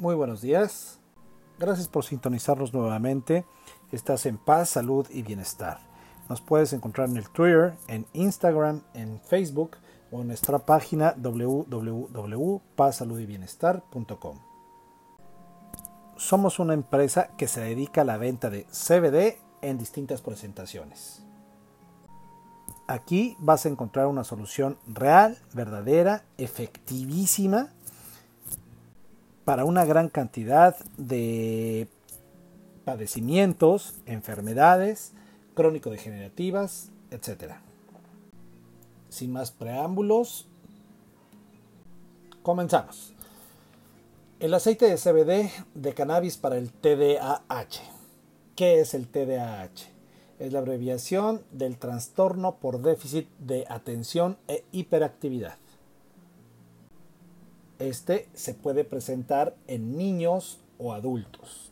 Muy buenos días. Gracias por sintonizarnos nuevamente. Estás en paz, salud y bienestar. Nos puedes encontrar en el Twitter, en Instagram, en Facebook o en nuestra página www.pazsaludybienestar.com. Somos una empresa que se dedica a la venta de CBD en distintas presentaciones. Aquí vas a encontrar una solución real, verdadera, efectivísima para una gran cantidad de padecimientos, enfermedades crónico-degenerativas, etc. Sin más preámbulos, comenzamos. El aceite de CBD de cannabis para el TDAH. ¿Qué es el TDAH? Es la abreviación del trastorno por déficit de atención e hiperactividad. Este se puede presentar en niños o adultos.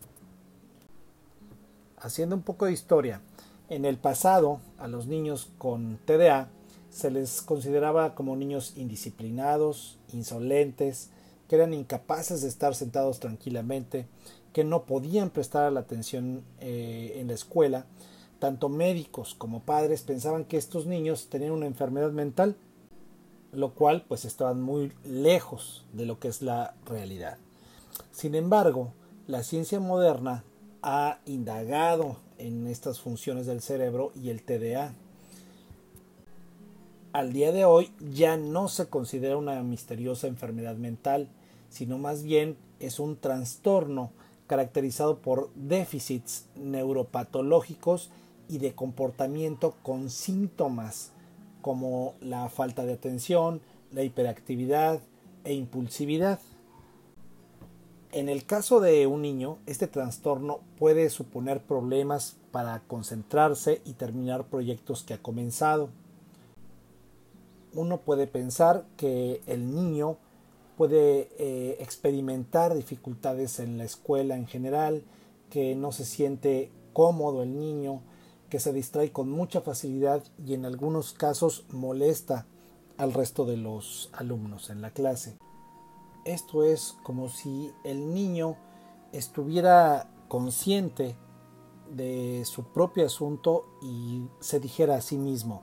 Haciendo un poco de historia, en el pasado a los niños con TDA se les consideraba como niños indisciplinados, insolentes, que eran incapaces de estar sentados tranquilamente, que no podían prestar la atención eh, en la escuela. Tanto médicos como padres pensaban que estos niños tenían una enfermedad mental lo cual pues estaban muy lejos de lo que es la realidad. Sin embargo, la ciencia moderna ha indagado en estas funciones del cerebro y el TDA. Al día de hoy ya no se considera una misteriosa enfermedad mental, sino más bien es un trastorno caracterizado por déficits neuropatológicos y de comportamiento con síntomas como la falta de atención, la hiperactividad e impulsividad. En el caso de un niño, este trastorno puede suponer problemas para concentrarse y terminar proyectos que ha comenzado. Uno puede pensar que el niño puede eh, experimentar dificultades en la escuela en general, que no se siente cómodo el niño, que se distrae con mucha facilidad y en algunos casos molesta al resto de los alumnos en la clase. Esto es como si el niño estuviera consciente de su propio asunto y se dijera a sí mismo,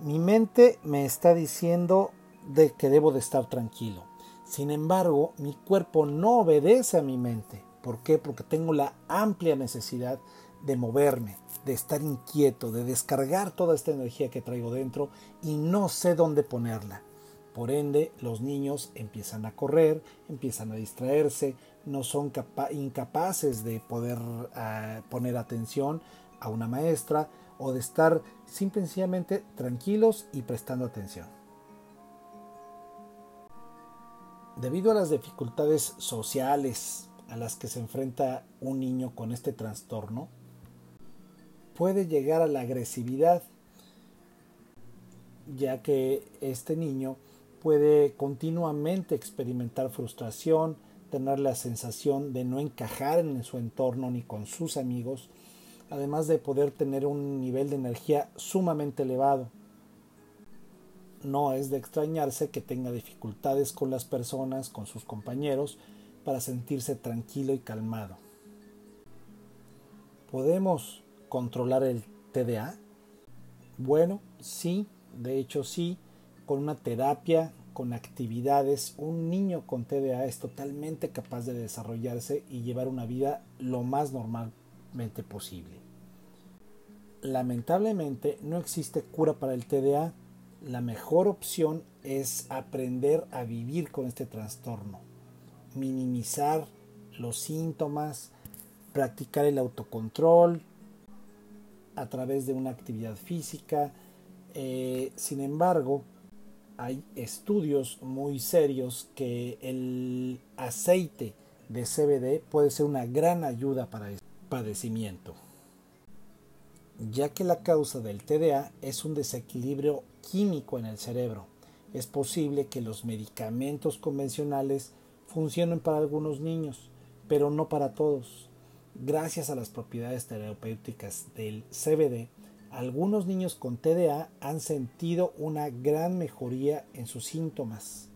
mi mente me está diciendo de que debo de estar tranquilo. Sin embargo, mi cuerpo no obedece a mi mente. ¿Por qué? Porque tengo la amplia necesidad de moverme, de estar inquieto, de descargar toda esta energía que traigo dentro y no sé dónde ponerla. Por ende, los niños empiezan a correr, empiezan a distraerse, no son incapaces de poder ah, poner atención a una maestra o de estar simplemente tranquilos y prestando atención. Debido a las dificultades sociales a las que se enfrenta un niño con este trastorno, puede llegar a la agresividad, ya que este niño puede continuamente experimentar frustración, tener la sensación de no encajar en su entorno ni con sus amigos, además de poder tener un nivel de energía sumamente elevado. No es de extrañarse que tenga dificultades con las personas, con sus compañeros, para sentirse tranquilo y calmado. Podemos controlar el TDA? Bueno, sí, de hecho sí, con una terapia, con actividades, un niño con TDA es totalmente capaz de desarrollarse y llevar una vida lo más normalmente posible. Lamentablemente no existe cura para el TDA. La mejor opción es aprender a vivir con este trastorno, minimizar los síntomas, practicar el autocontrol, a través de una actividad física. Eh, sin embargo, hay estudios muy serios que el aceite de CBD puede ser una gran ayuda para este padecimiento, ya que la causa del TDA es un desequilibrio químico en el cerebro. Es posible que los medicamentos convencionales funcionen para algunos niños, pero no para todos. Gracias a las propiedades terapéuticas del CBD, algunos niños con TDA han sentido una gran mejoría en sus síntomas.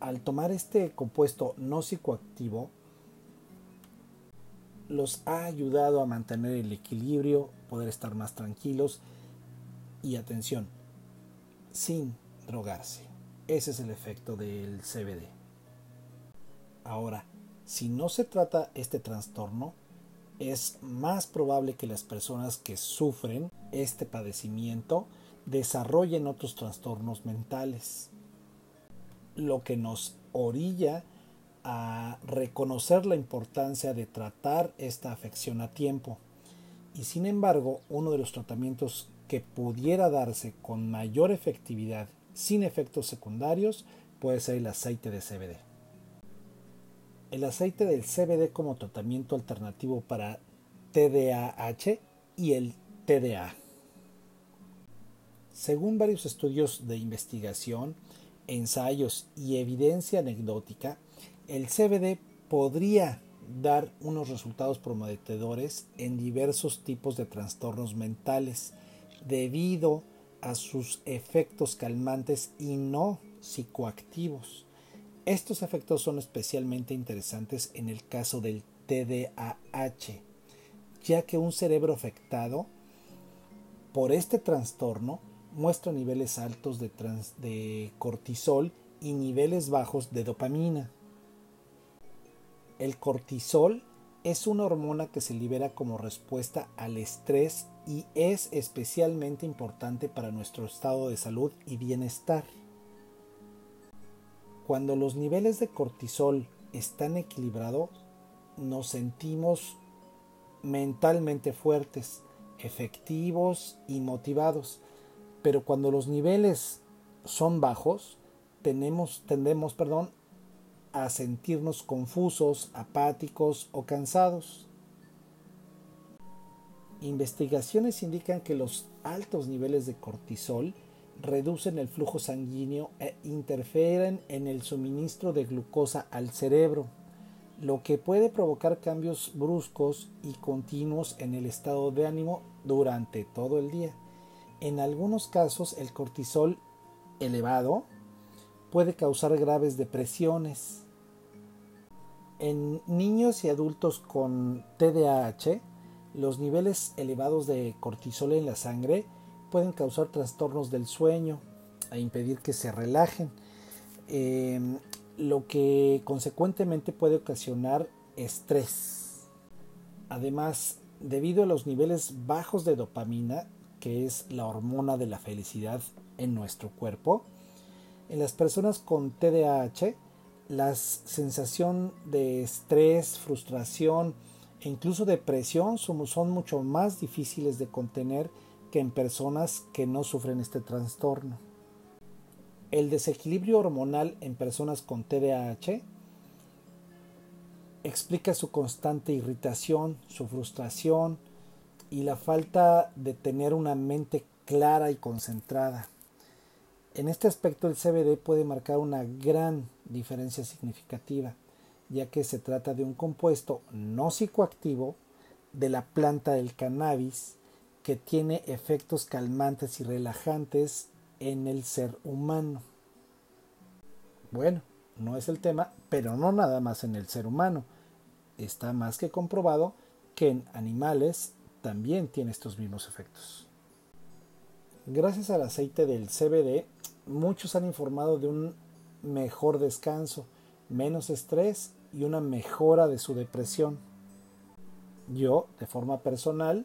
al tomar este compuesto no psicoactivo, los ha ayudado a mantener el equilibrio, poder estar más tranquilos y atención, sin drogarse. Ese es el efecto del CBD. Ahora, si no se trata este trastorno, es más probable que las personas que sufren este padecimiento desarrollen otros trastornos mentales, lo que nos orilla a reconocer la importancia de tratar esta afección a tiempo. Y sin embargo, uno de los tratamientos que pudiera darse con mayor efectividad sin efectos secundarios puede ser el aceite de CBD. El aceite del CBD como tratamiento alternativo para TDAH y el TDA. Según varios estudios de investigación, ensayos y evidencia anecdótica, el CBD podría dar unos resultados prometedores en diversos tipos de trastornos mentales debido a sus efectos calmantes y no psicoactivos. Estos efectos son especialmente interesantes en el caso del TDAH, ya que un cerebro afectado por este trastorno muestra niveles altos de, cortisol y niveles bajos de dopamina. El cortisol es una hormona que se libera como respuesta al estrés y es especialmente importante para nuestro estado de salud y bienestar. Cuando los niveles de cortisol están equilibrados, nos sentimos mentalmente fuertes, efectivos y motivados. Pero cuando los niveles son bajos, tenemos, tendemos perdón, a sentirnos confusos, apáticos o cansados. Investigaciones indican que los altos niveles de cortisol reducen el flujo sanguíneo e interfieren en el suministro de glucosa al cerebro, lo que puede provocar cambios bruscos y continuos en el estado de ánimo durante todo el día. En algunos casos el cortisol elevado puede causar graves depresiones, en niños y adultos con TDAH, los niveles elevados de cortisol en la sangre pueden causar trastornos del sueño e impedir que se relajen, em, lo que consecuentemente puede ocasionar estrés. Además, debido a los niveles bajos de dopamina, que es la hormona de la felicidad en nuestro cuerpo, en las personas con TDAH la sensación de estrés, frustración e incluso depresión son mucho más difíciles de contener que en personas que no sufren este trastorno. El desequilibrio hormonal en personas con TDAH explica su constante irritación, su frustración y la falta de tener una mente clara y concentrada. En este aspecto el CBD puede marcar una gran diferencia significativa, ya que se trata de un compuesto no psicoactivo de la planta del cannabis que tiene efectos calmantes y relajantes en el ser humano. Bueno, no es el tema, pero no nada más en el ser humano. Está más que comprobado que en animales también tiene estos mismos efectos. Gracias al aceite del CBD, muchos han informado de un mejor descanso, menos estrés y una mejora de su depresión. Yo, de forma personal,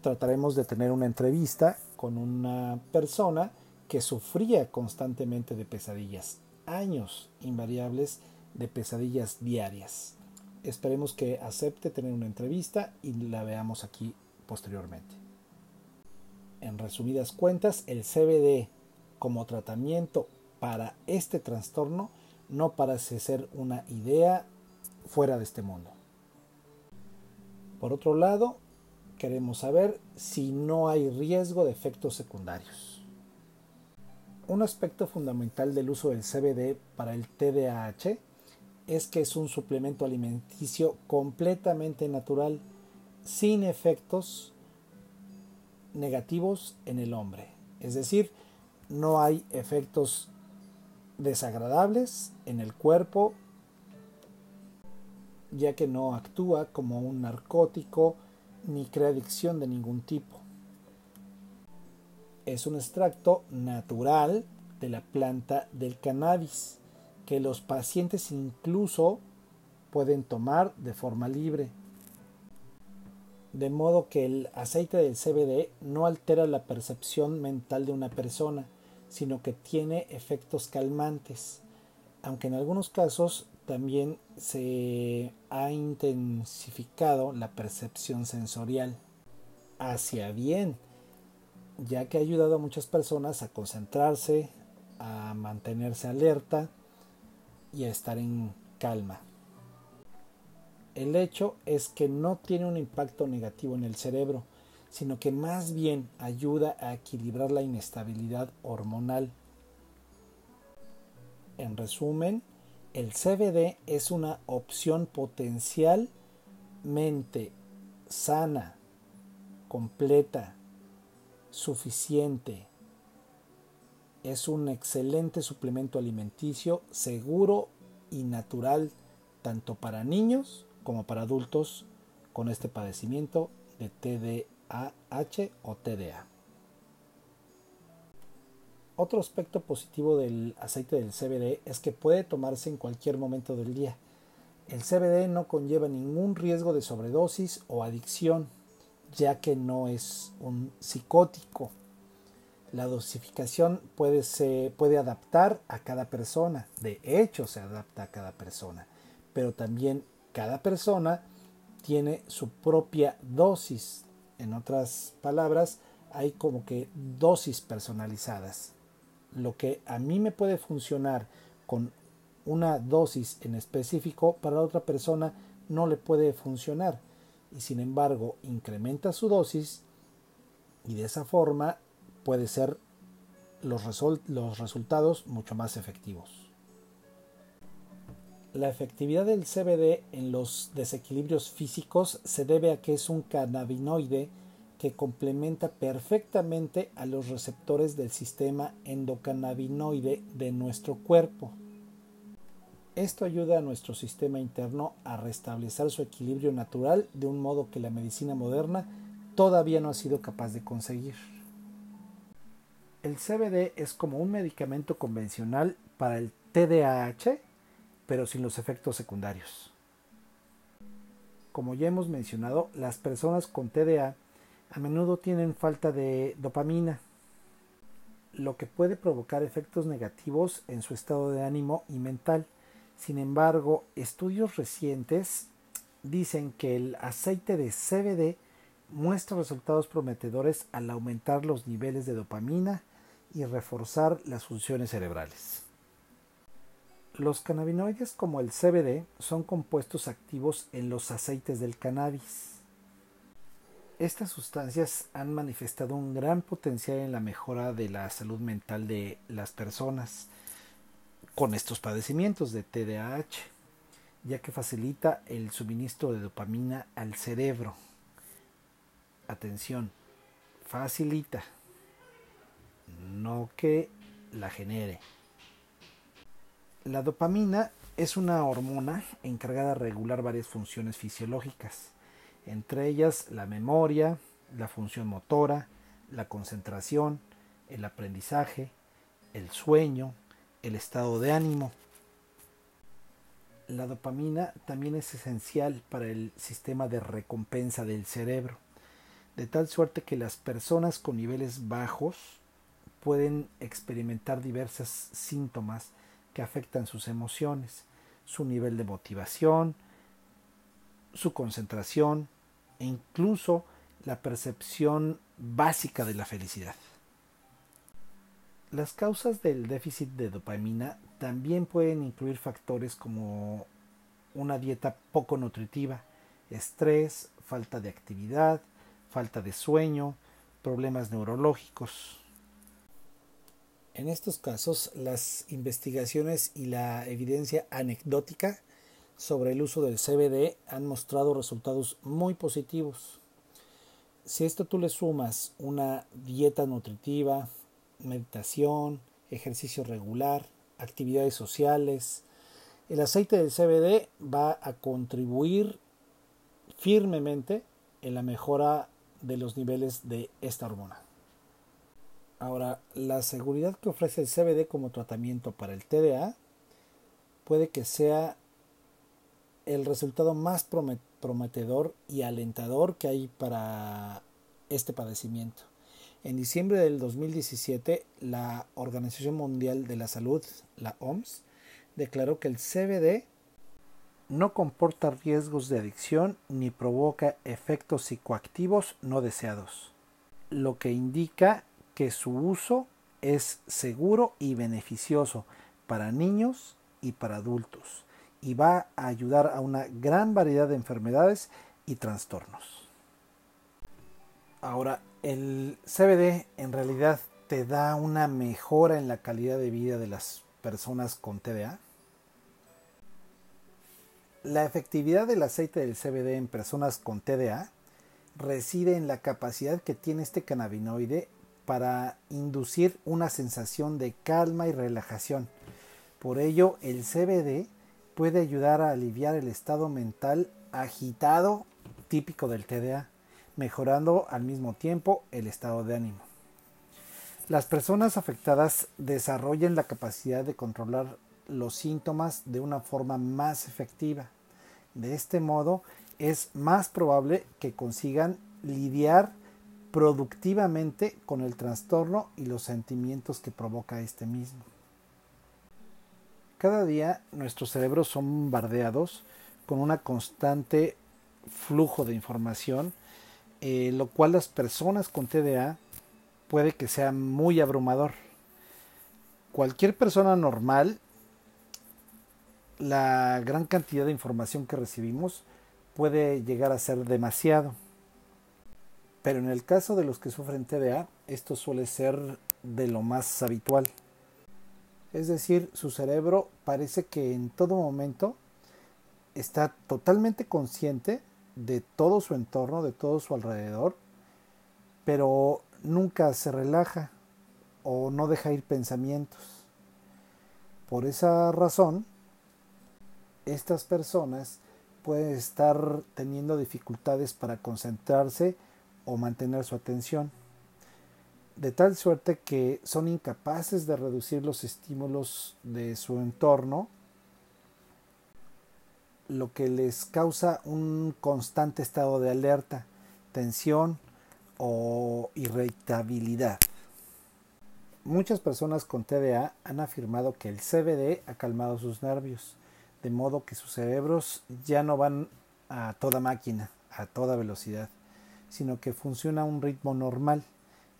trataremos de tener una entrevista con una persona que sufría constantemente de pesadillas, años invariables de pesadillas diarias. Esperemos que acepte tener una entrevista y la veamos aquí posteriormente. En resumidas cuentas, el CBD como tratamiento para este trastorno no parece ser una idea fuera de este mundo. Por otro lado, queremos saber si no hay riesgo de efectos secundarios. Un aspecto fundamental del uso del CBD para el TDAH es que es un suplemento alimenticio completamente natural, sin efectos negativos en el hombre. Es decir, no hay efectos desagradables en el cuerpo, ya que no actúa como un narcótico ni crea adicción de ningún tipo. Es un extracto natural de la planta del cannabis que los pacientes incluso pueden tomar de forma libre. De modo que el aceite del CBD no altera la percepción mental de una persona, sino que tiene efectos calmantes, aunque en algunos casos también se ha intensificado la percepción sensorial hacia bien, ya que ha ayudado a muchas personas a concentrarse, a mantenerse alerta y a estar en calma. El hecho es que no tiene un impacto negativo en el cerebro, sino que más bien ayuda a equilibrar la inestabilidad hormonal. En resumen, el CBD es una opción potencialmente sana, completa, suficiente. Es un excelente suplemento alimenticio seguro y natural tanto para niños como para adultos con este padecimiento de TDAH o TDA. Otro aspecto positivo del aceite del CBD es que puede tomarse en cualquier momento del día. El CBD no conlleva ningún riesgo de sobredosis o adicción, ya que no es un psicótico. La dosificación puede, se puede adaptar a cada persona, de hecho se adapta a cada persona, pero también cada persona tiene su propia dosis. En otras palabras, hay como que dosis personalizadas. Lo que a mí me puede funcionar con una dosis en específico, para otra persona no le puede funcionar. Y sin embargo, incrementa su dosis y de esa forma puede ser los, los resultados mucho más efectivos. La efectividad del CBD en los desequilibrios físicos se debe a que es un cannabinoide que complementa perfectamente a los receptores del sistema endocannabinoide de nuestro cuerpo. Esto ayuda a nuestro sistema interno a restablecer su equilibrio natural de un modo que la medicina moderna todavía no ha sido capaz de conseguir. El CBD es como un medicamento convencional para el TDAH pero sin los efectos secundarios. Como ya hemos mencionado, las personas con TDA a menudo tienen falta de dopamina, lo que puede provocar efectos negativos en su estado de ánimo y mental. Sin embargo, estudios recientes dicen que el aceite de CBD muestra resultados prometedores al aumentar los niveles de dopamina y reforzar las funciones cerebrales. Los cannabinoides como el CBD son compuestos activos en los aceites del cannabis. Estas sustancias han manifestado un gran potencial en la mejora de la salud mental de las personas con estos padecimientos de TDAH, ya que facilita el suministro de dopamina al cerebro. Atención, facilita, no que la genere. La dopamina es una hormona encargada de regular varias funciones fisiológicas, entre ellas la memoria, la función motora, la concentración, el aprendizaje, el sueño, el estado de ánimo. La dopamina también es esencial para el sistema de recompensa del cerebro, de tal suerte que las personas con niveles bajos pueden experimentar diversos síntomas que afectan sus emociones, su nivel de motivación, su concentración e incluso la percepción básica de la felicidad. Las causas del déficit de dopamina también pueden incluir factores como una dieta poco nutritiva, estrés, falta de actividad, falta de sueño, problemas neurológicos, en estos casos, las investigaciones y la evidencia anecdótica sobre el uso del CBD han mostrado resultados muy positivos. Si esto tú le sumas una dieta nutritiva, meditación, ejercicio regular actividades sociales. El aceite del CBD va a contribuir firmemente en la mejora de los niveles de esta hormona. Ahora, la seguridad que ofrece el CBD como tratamiento para el TDA puede que sea el resultado más prometedor y alentador que hay para este padecimiento. En diciembre del 2017, la Organización Mundial de la Salud, la OMS, declaró que el CBD no comporta riesgos de adicción ni provoca efectos psicoactivos no deseados, lo que indica que su uso es seguro y beneficioso para niños y para adultos y va a ayudar a una gran variedad de enfermedades y trastornos. Ahora, el CBD en realidad te da una mejora en la calidad de vida de las personas con TDA. La efectividad del aceite del CBD en personas con TDA reside en la capacidad que tiene este cannabinoide para inducir una sensación de calma y relajación. Por ello, el CBD puede ayudar a aliviar el estado mental agitado típico del TDA, mejorando al mismo tiempo el estado de ánimo. Las personas afectadas desarrollan la capacidad de controlar los síntomas de una forma más efectiva. De este modo, es más probable que consigan lidiar productivamente con el trastorno y los sentimientos que provoca este mismo. Cada día nuestros cerebros son bombardeados con una constante flujo de información, eh, lo cual las personas con TDA puede que sea muy abrumador. Cualquier persona normal, la gran cantidad de información que recibimos puede llegar a ser demasiado. Pero en el caso de los que sufren TDA, esto suele ser de lo más habitual. Es decir, su cerebro parece que en todo momento está totalmente consciente de todo su entorno, de todo su alrededor, pero nunca se relaja o no deja ir pensamientos. Por esa razón, estas personas pueden estar teniendo dificultades para concentrarse o mantener su atención de tal suerte que son incapaces de reducir los estímulos de su entorno, lo que les causa un constante estado de alerta, tensión o irritabilidad. Muchas personas con TDA han afirmado que el CBD ha calmado sus nervios, de modo que sus cerebros ya no van a toda máquina, a toda velocidad, sino que funciona a un ritmo normal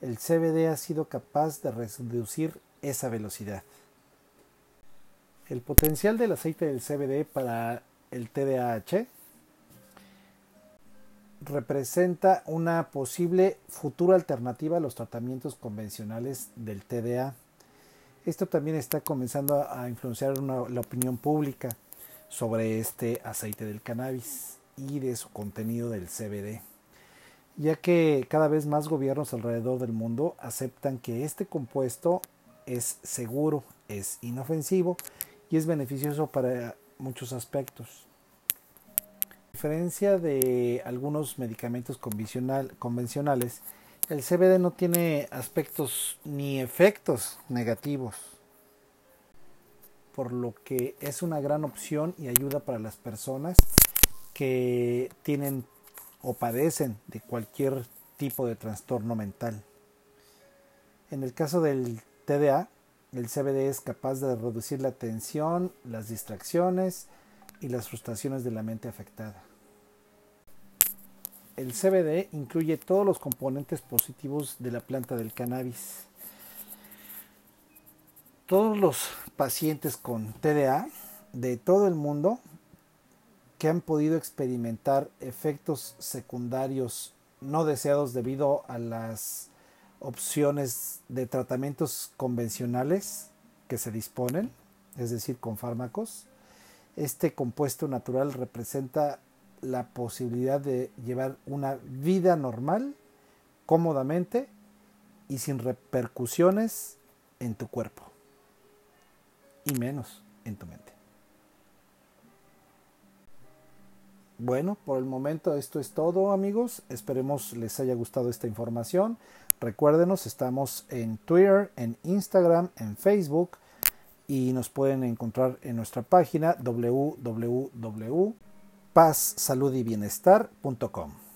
el CBD ha sido capaz de reducir esa velocidad. El potencial del aceite del CBD para el TDAH representa una posible futura alternativa a los tratamientos convencionales del TDA. Esto también está comenzando a influenciar la opinión pública sobre este aceite del cannabis y de su contenido del CBD ya que cada vez más gobiernos alrededor del mundo aceptan que este compuesto es seguro, es inofensivo y es beneficioso para muchos aspectos. A diferencia de algunos medicamentos convencionales, el CBD no tiene aspectos ni efectos negativos, por lo que es una gran opción y ayuda para las personas que tienen o padecen de cualquier tipo de trastorno mental. En el caso del TDA, el CBD es capaz de reducir la tensión, las distracciones y las frustraciones de la mente afectada. El CBD incluye todos los componentes positivos de la planta del cannabis. Todos los pacientes con TDA de todo el mundo que han podido experimentar efectos secundarios no deseados debido a las opciones de tratamientos convencionales que se disponen, es decir, con fármacos. Este compuesto natural representa la posibilidad de llevar una vida normal, cómodamente y sin repercusiones en tu cuerpo. y menos en tu mente. Bueno, por el momento esto es todo amigos. Esperemos les haya gustado esta información. Recuérdenos, estamos en Twitter, en Instagram, en Facebook y nos pueden encontrar en nuestra página www.pazsaludyBienestar.com.